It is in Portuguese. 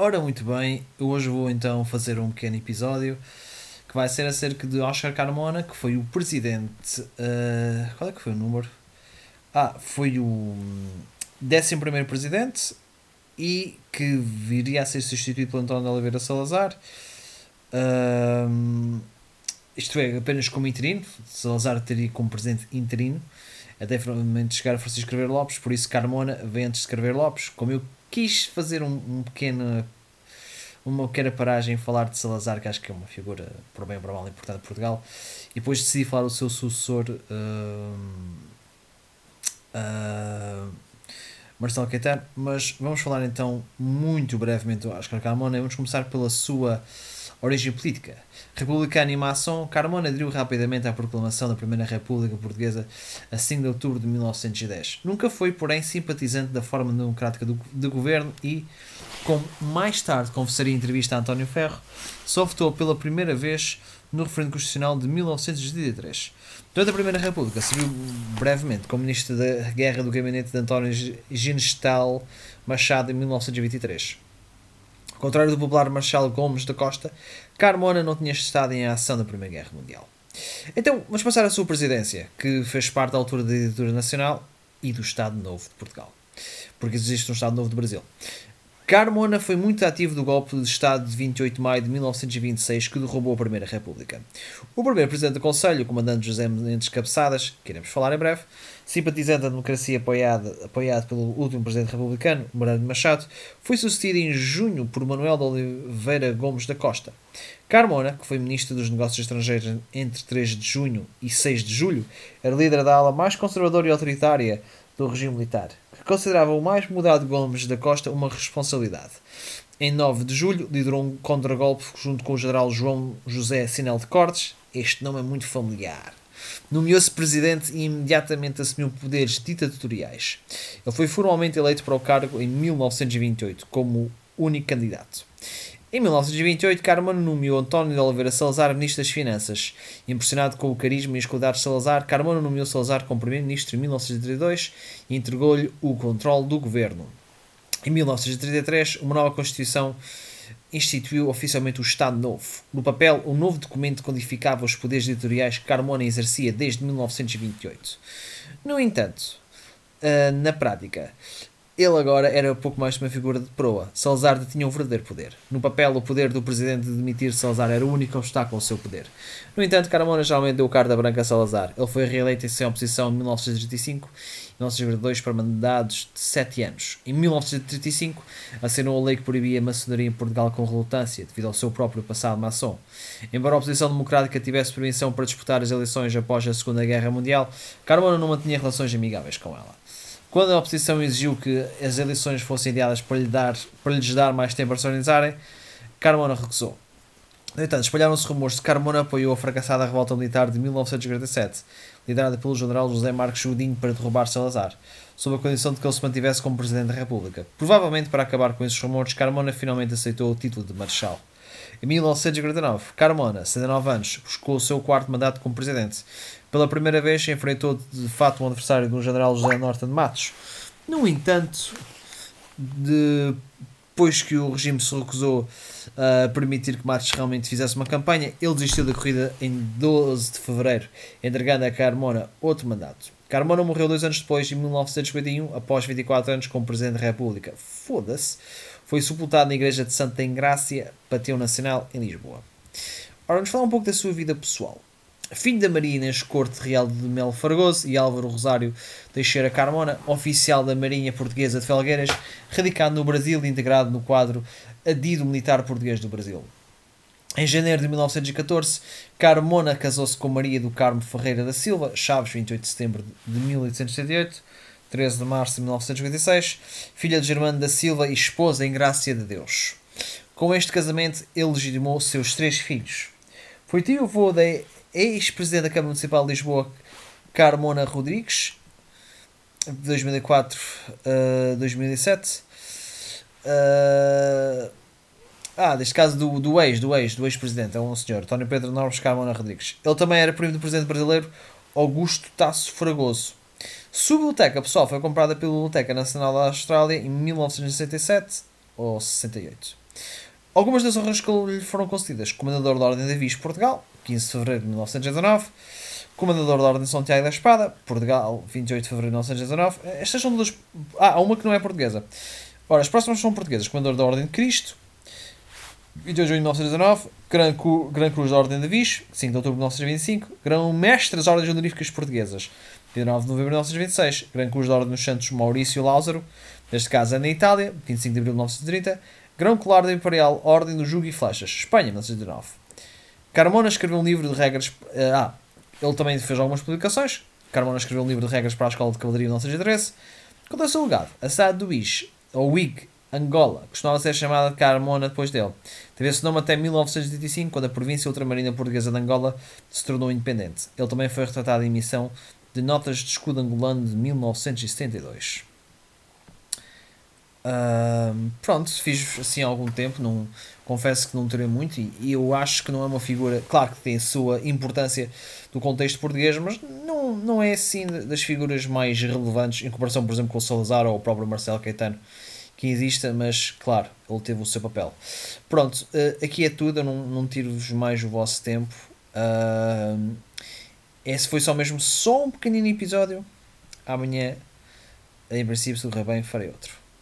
Ora, muito bem, hoje vou então fazer um pequeno episódio que vai ser acerca de Oscar Carmona, que foi o presidente. Uh, qual é que foi o número? Ah, foi o 11 presidente e que viria a ser substituído por António Oliveira Salazar. Uh, isto é, apenas como interino. Salazar teria como presidente interino até finalmente chegar a Francisco Escrever Lopes, por isso Carmona vem antes de Escrever Lopes. Como eu quis fazer um, um pequeno uma pequena paragem falar de Salazar, que acho que é uma figura, por bem ou por mal, importante de Portugal, e depois decidi falar do seu sucessor, uh, uh, Marcelo Caetano, mas vamos falar então muito brevemente do Oscar Carmona, vamos começar pela sua origem política. Republicano e maçom, Carmona aderiu rapidamente à proclamação da Primeira República Portuguesa a 5 de outubro de 1910. Nunca foi, porém, simpatizante da forma democrática do, de governo e, como mais tarde confessaria em entrevista a António Ferro, só votou pela primeira vez no referendo constitucional de 1983. Durante a Primeira República, serviu brevemente como ministro da Guerra do gabinete de António Ginestal Machado em 1923. Ao contrário do popular Marcelo Gomes da Costa, Carmona não tinha estado em ação da Primeira Guerra Mundial. Então, vamos passar à sua presidência, que fez parte da altura da ditadura nacional e do Estado Novo de Portugal. Porque existe um Estado Novo do Brasil. Carmona foi muito ativo do golpe de Estado de 28 de maio de 1926 que derrubou a Primeira República. O primeiro presidente do Conselho, o comandante José Mendes Cabeçadas, que iremos falar em breve, simpatizante da democracia apoiado, apoiado pelo último presidente republicano, Morano Machado, foi sucedido em junho por Manuel de Oliveira Gomes da Costa. Carmona, que foi ministro dos Negócios Estrangeiros entre 3 de junho e 6 de julho, era líder da ala mais conservadora e autoritária do regime militar, que considerava o mais moderado Gomes da Costa uma responsabilidade. Em 9 de julho, liderou um contragolpe junto com o general João José Sinel de Cortes. Este nome é muito familiar. Nomeou-se presidente e imediatamente assumiu poderes ditatoriais. Ele foi formalmente eleito para o cargo em 1928 como único candidato. Em 1928, Carmona nomeou António de Oliveira Salazar Ministro das Finanças. Impressionado com o carisma e as qualidades de Salazar, Carmona nomeou Salazar como Primeiro-Ministro em 1932 e entregou-lhe o controle do governo. Em 1933, uma nova Constituição instituiu oficialmente o Estado Novo. No papel, o novo documento codificava os poderes editoriais que Carmona exercia desde 1928. No entanto, ah, na prática, ele agora era pouco mais uma figura de proa. Salazar tinha um verdadeiro poder. No papel, o poder do presidente de demitir Salazar era o único obstáculo ao seu poder. No entanto, Carmona geralmente deu carta branca a Salazar. Ele foi reeleito em sua oposição em 1935 e 1942 para mandados de 7 anos. Em 1935, assinou a lei que proibia a maçonaria em Portugal com relutância, devido ao seu próprio passado maçom. Embora a oposição democrática tivesse permissão para disputar as eleições após a Segunda Guerra Mundial, Carmona não mantinha relações amigáveis com ela. Quando a oposição exigiu que as eleições fossem ideadas para, lhe dar, para lhes dar mais tempo para se organizarem, Carmona recusou. No entanto, espalharam-se rumores de que Carmona apoiou a fracassada revolta militar de 1947, liderada pelo general José Marcos Judinho para derrubar Salazar, sob a condição de que ele se mantivesse como Presidente da República. Provavelmente para acabar com esses rumores, Carmona finalmente aceitou o título de Marechal. Em 1949, Carmona, 79 anos, buscou o seu quarto mandato como Presidente pela primeira vez enfrentou de fato um adversário do general José Norton de Matos. No entanto, depois que o regime se recusou a permitir que Matos realmente fizesse uma campanha, ele desistiu da corrida em 12 de fevereiro, entregando a Carmona outro mandato. Carmona morreu dois anos depois, em 1951, após 24 anos como Presidente da República. Foda-se! Foi sepultado na Igreja de Santa Engrácia, Pateu Nacional, em Lisboa. Ora, vamos falar um pouco da sua vida pessoal filho da Maria Inês Corte Real de Melo Fargoso e Álvaro Rosário Teixeira Carmona, oficial da Marinha Portuguesa de Felgueiras, radicado no Brasil e integrado no quadro Adido Militar Português do Brasil. Em janeiro de 1914, Carmona casou-se com Maria do Carmo Ferreira da Silva, Chaves, 28 de setembro de 1878, 13 de março de 1956, filha de Germano da Silva e esposa em Graça de Deus. Com este casamento, ele legitimou seus três filhos. Foi tio-avô da ex-presidente da Câmara Municipal de Lisboa, Carmona Rodrigues, de 2004 a uh, 2007. Uh, ah, deste caso do, do ex, do ex, do ex-presidente, é um senhor, António Pedro Normes Carmona Rodrigues. Ele também era primo do presidente brasileiro Augusto Tasso Fragoso. Sua biblioteca pessoal foi comprada pela Biblioteca Nacional da Austrália em 1967 ou 68. Algumas das honras que lhe foram concedidas: Comandador da Ordem de Avis, Portugal, 15 de fevereiro de 1919. Comandador da Ordem de São Tiago da Espada, Portugal, 28 de fevereiro de 1919. Estas são duas. Ah, há uma que não é portuguesa. Ora, as próximas são portuguesas: Comandador da Ordem de Cristo, 28 de junho de 1919. Gran, Cruz da Ordem de Avis, 5 de outubro de 1925. Grão Mestre das Ordens Honoríficas Portuguesas, 29 de novembro de 1926. Gran Cruz da Ordem dos Santos Maurício Lázaro, neste caso é na Itália, 25 de abril de 1930. Grão Colar da Imperial Ordem do Jugo e Flechas, Espanha, 1919. Carmona escreveu um livro de regras. Ah, ele também fez algumas publicações. Carmona escreveu um livro de regras para a Escola de Cavalaria em 1913. Quanto ao seu legado, a cidade do Ix, ou Wig, Angola, costumava ser chamada de Carmona depois dele. Teve esse nome até 1985, quando a província ultramarina portuguesa de Angola se tornou independente. Ele também foi retratado em missão de Notas de Escudo Angolano de 1972. Uh, pronto, fiz assim há algum tempo, não, confesso que não terei muito e, e, eu acho que não é uma figura, claro que tem a sua importância do contexto português, mas não, não é assim das figuras mais relevantes em comparação, por exemplo, com o Salazar ou o próprio Marcelo Caetano que exista, mas claro, ele teve o seu papel. Pronto, uh, aqui é tudo, eu não, não tiro-vos mais o vosso tempo. Uh, esse foi só mesmo só um pequenino episódio. Amanhã, em princípio, se bem, farei outro.